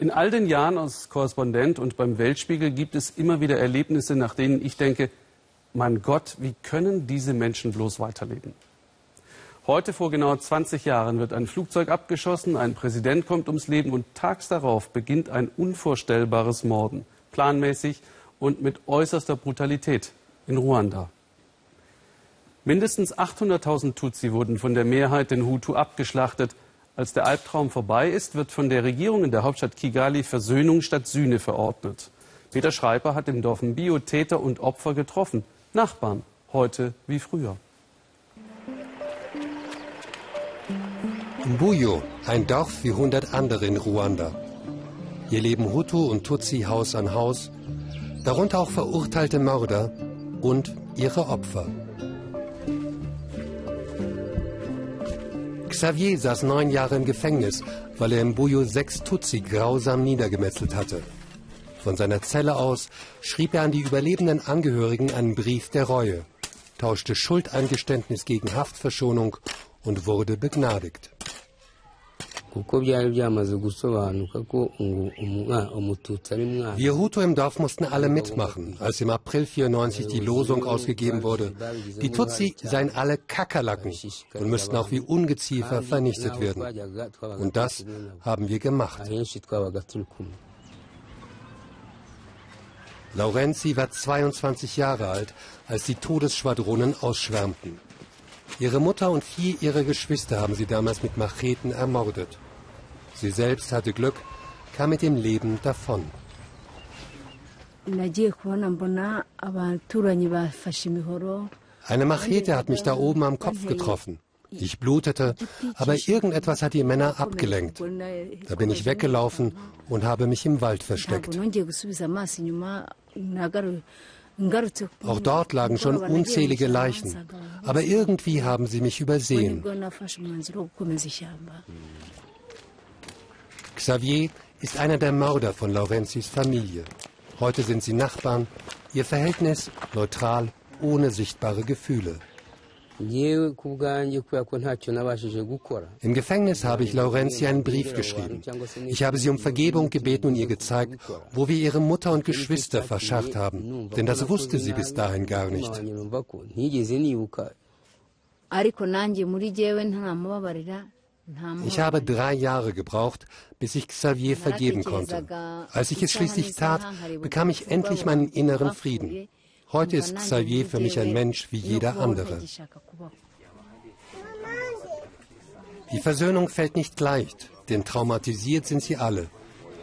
In all den Jahren als Korrespondent und beim Weltspiegel gibt es immer wieder Erlebnisse, nach denen ich denke, mein Gott, wie können diese Menschen bloß weiterleben? Heute vor genau 20 Jahren wird ein Flugzeug abgeschossen, ein Präsident kommt ums Leben und tags darauf beginnt ein unvorstellbares Morden, planmäßig und mit äußerster Brutalität in Ruanda. Mindestens 800.000 Tutsi wurden von der Mehrheit den Hutu abgeschlachtet. Als der Albtraum vorbei ist, wird von der Regierung in der Hauptstadt Kigali Versöhnung statt Sühne verordnet. Peter Schreiber hat im Dorf Mbio Täter und Opfer getroffen. Nachbarn, heute wie früher. Mbuyo, ein Dorf wie hundert andere in Ruanda. Hier leben Hutu und Tutsi Haus an Haus, darunter auch verurteilte Mörder und ihre Opfer. Xavier saß neun Jahre im Gefängnis, weil er im Buyo sechs Tutsi grausam niedergemetzelt hatte. Von seiner Zelle aus schrieb er an die überlebenden Angehörigen einen Brief der Reue, tauschte Schuldeingeständnis gegen Haftverschonung und wurde begnadigt. Wir Hutu im Dorf mussten alle mitmachen, als im April 94 die Losung ausgegeben wurde. Die Tutsi seien alle Kakerlaken und müssten auch wie Ungeziefer vernichtet werden. Und das haben wir gemacht. Laurenzi war 22 Jahre alt, als die Todesschwadronen ausschwärmten. Ihre Mutter und vier ihrer Geschwister haben sie damals mit Macheten ermordet. Sie selbst hatte Glück, kam mit dem Leben davon. Eine Machete hat mich da oben am Kopf getroffen. Ich blutete, aber irgendetwas hat die Männer abgelenkt. Da bin ich weggelaufen und habe mich im Wald versteckt. Auch dort lagen schon unzählige Leichen, aber irgendwie haben sie mich übersehen. Xavier ist einer der Mörder von Laurenzis Familie. Heute sind sie Nachbarn, ihr Verhältnis neutral, ohne sichtbare Gefühle. Im Gefängnis habe ich Laurenzi einen Brief geschrieben. Ich habe sie um Vergebung gebeten und ihr gezeigt, wo wir ihre Mutter und Geschwister verscharrt haben. Denn das wusste sie bis dahin gar nicht. Ich habe drei Jahre gebraucht, bis ich Xavier vergeben konnte. Als ich es schließlich tat, bekam ich endlich meinen inneren Frieden. Heute ist Xavier für mich ein Mensch wie jeder andere. Die Versöhnung fällt nicht leicht, denn traumatisiert sind sie alle,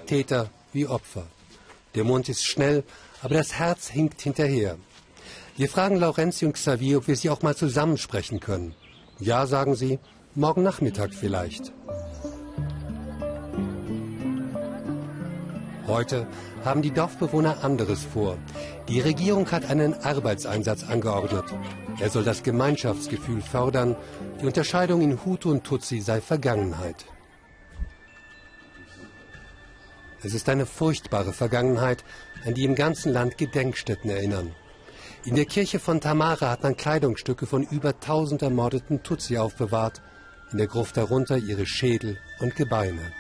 Täter wie Opfer. Der Mund ist schnell, aber das Herz hinkt hinterher. Wir fragen Laurenzi und Xavier, ob wir sie auch mal zusammensprechen können. Ja, sagen sie, morgen Nachmittag vielleicht. Heute haben die Dorfbewohner anderes vor. Die Regierung hat einen Arbeitseinsatz angeordnet. Er soll das Gemeinschaftsgefühl fördern. Die Unterscheidung in Hutu und Tutsi sei Vergangenheit. Es ist eine furchtbare Vergangenheit, an die im ganzen Land Gedenkstätten erinnern. In der Kirche von Tamara hat man Kleidungsstücke von über 1000 ermordeten Tutsi aufbewahrt, in der Gruft darunter ihre Schädel und Gebeine.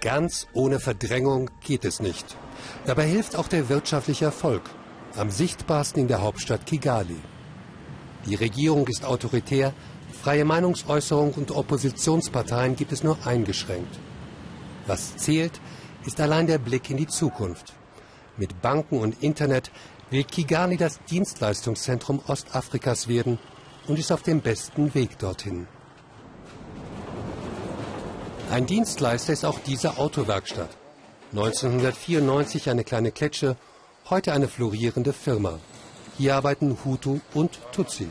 Ganz ohne Verdrängung geht es nicht. Dabei hilft auch der wirtschaftliche Erfolg, am sichtbarsten in der Hauptstadt Kigali. Die Regierung ist autoritär, freie Meinungsäußerung und Oppositionsparteien gibt es nur eingeschränkt. Was zählt, ist allein der Blick in die Zukunft. Mit Banken und Internet will Kigali das Dienstleistungszentrum Ostafrikas werden und ist auf dem besten Weg dorthin. Ein Dienstleister ist auch diese Autowerkstatt. 1994 eine kleine Kletsche, heute eine florierende Firma. Hier arbeiten Hutu und Tutsi.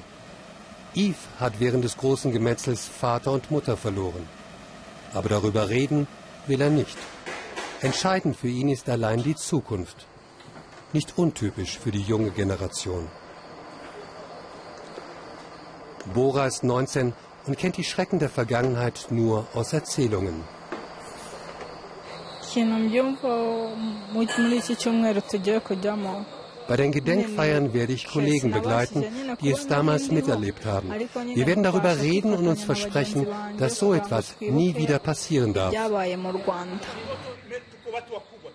Yves hat während des großen Gemetzels Vater und Mutter verloren. Aber darüber reden will er nicht. Entscheidend für ihn ist allein die Zukunft. Nicht untypisch für die junge Generation. Bora ist 19 und kennt die Schrecken der Vergangenheit nur aus Erzählungen. Bei den Gedenkfeiern werde ich Kollegen begleiten, die es damals miterlebt haben. Wir werden darüber reden und uns versprechen, dass so etwas nie wieder passieren darf.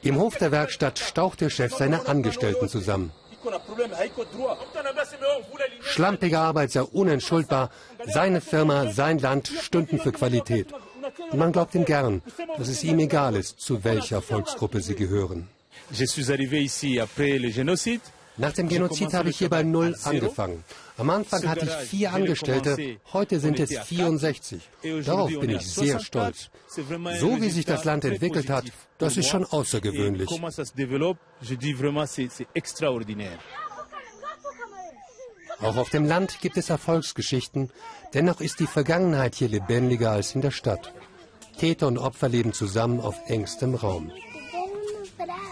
Im Hof der Werkstatt staucht der Chef seine Angestellten zusammen. Schlampige Arbeit sei unentschuldbar. Seine Firma, sein Land stünden für Qualität. Und man glaubt ihm gern, dass es ihm egal ist, zu welcher Volksgruppe sie gehören. Nach dem Genozid habe ich hier bei Null angefangen. Am Anfang hatte ich vier Angestellte, heute sind es 64. Darauf bin ich sehr stolz. So wie sich das Land entwickelt hat, das ist schon außergewöhnlich. Auch auf dem Land gibt es Erfolgsgeschichten, dennoch ist die Vergangenheit hier lebendiger als in der Stadt. Täter und Opfer leben zusammen auf engstem Raum.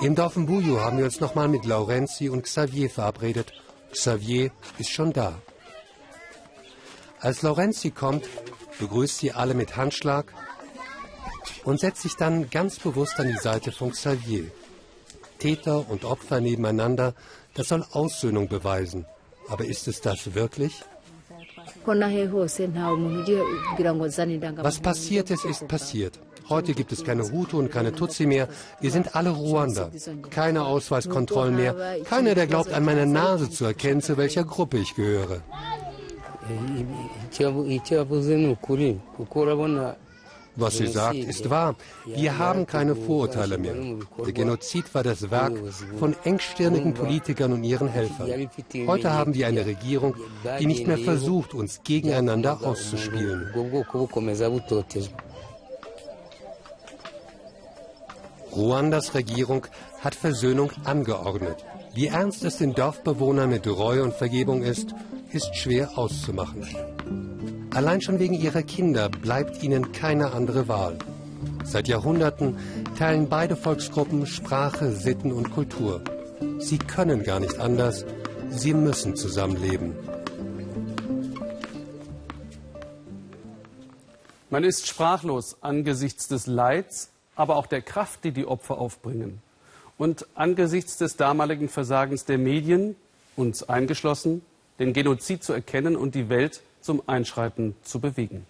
Im Dorf Mbuyu haben wir uns nochmal mit Laurenzi und Xavier verabredet. Xavier ist schon da. Als Laurenzi kommt, begrüßt sie alle mit Handschlag und setzt sich dann ganz bewusst an die Seite von Xavier. Täter und Opfer nebeneinander, das soll Aussöhnung beweisen. Aber ist es das wirklich? Was passiert ist, ist passiert. Heute gibt es keine Hutu und keine Tutsi mehr. Wir sind alle Ruander. Keine Ausweiskontrollen mehr. Keiner, der glaubt, an meiner Nase zu erkennen, zu welcher Gruppe ich gehöre. Was sie sagt, ist wahr. Wir haben keine Vorurteile mehr. Der Genozid war das Werk von engstirnigen Politikern und ihren Helfern. Heute haben wir eine Regierung, die nicht mehr versucht, uns gegeneinander auszuspielen. Ruandas Regierung hat Versöhnung angeordnet. Wie ernst es den Dorfbewohnern mit Reue und Vergebung ist, ist schwer auszumachen. Allein schon wegen ihrer Kinder bleibt ihnen keine andere Wahl. Seit Jahrhunderten teilen beide Volksgruppen Sprache, Sitten und Kultur. Sie können gar nicht anders, sie müssen zusammenleben. Man ist sprachlos angesichts des Leids, aber auch der Kraft, die die Opfer aufbringen. Und angesichts des damaligen Versagens der Medien, uns eingeschlossen, den Genozid zu erkennen und die Welt zum Einschreiten zu bewegen.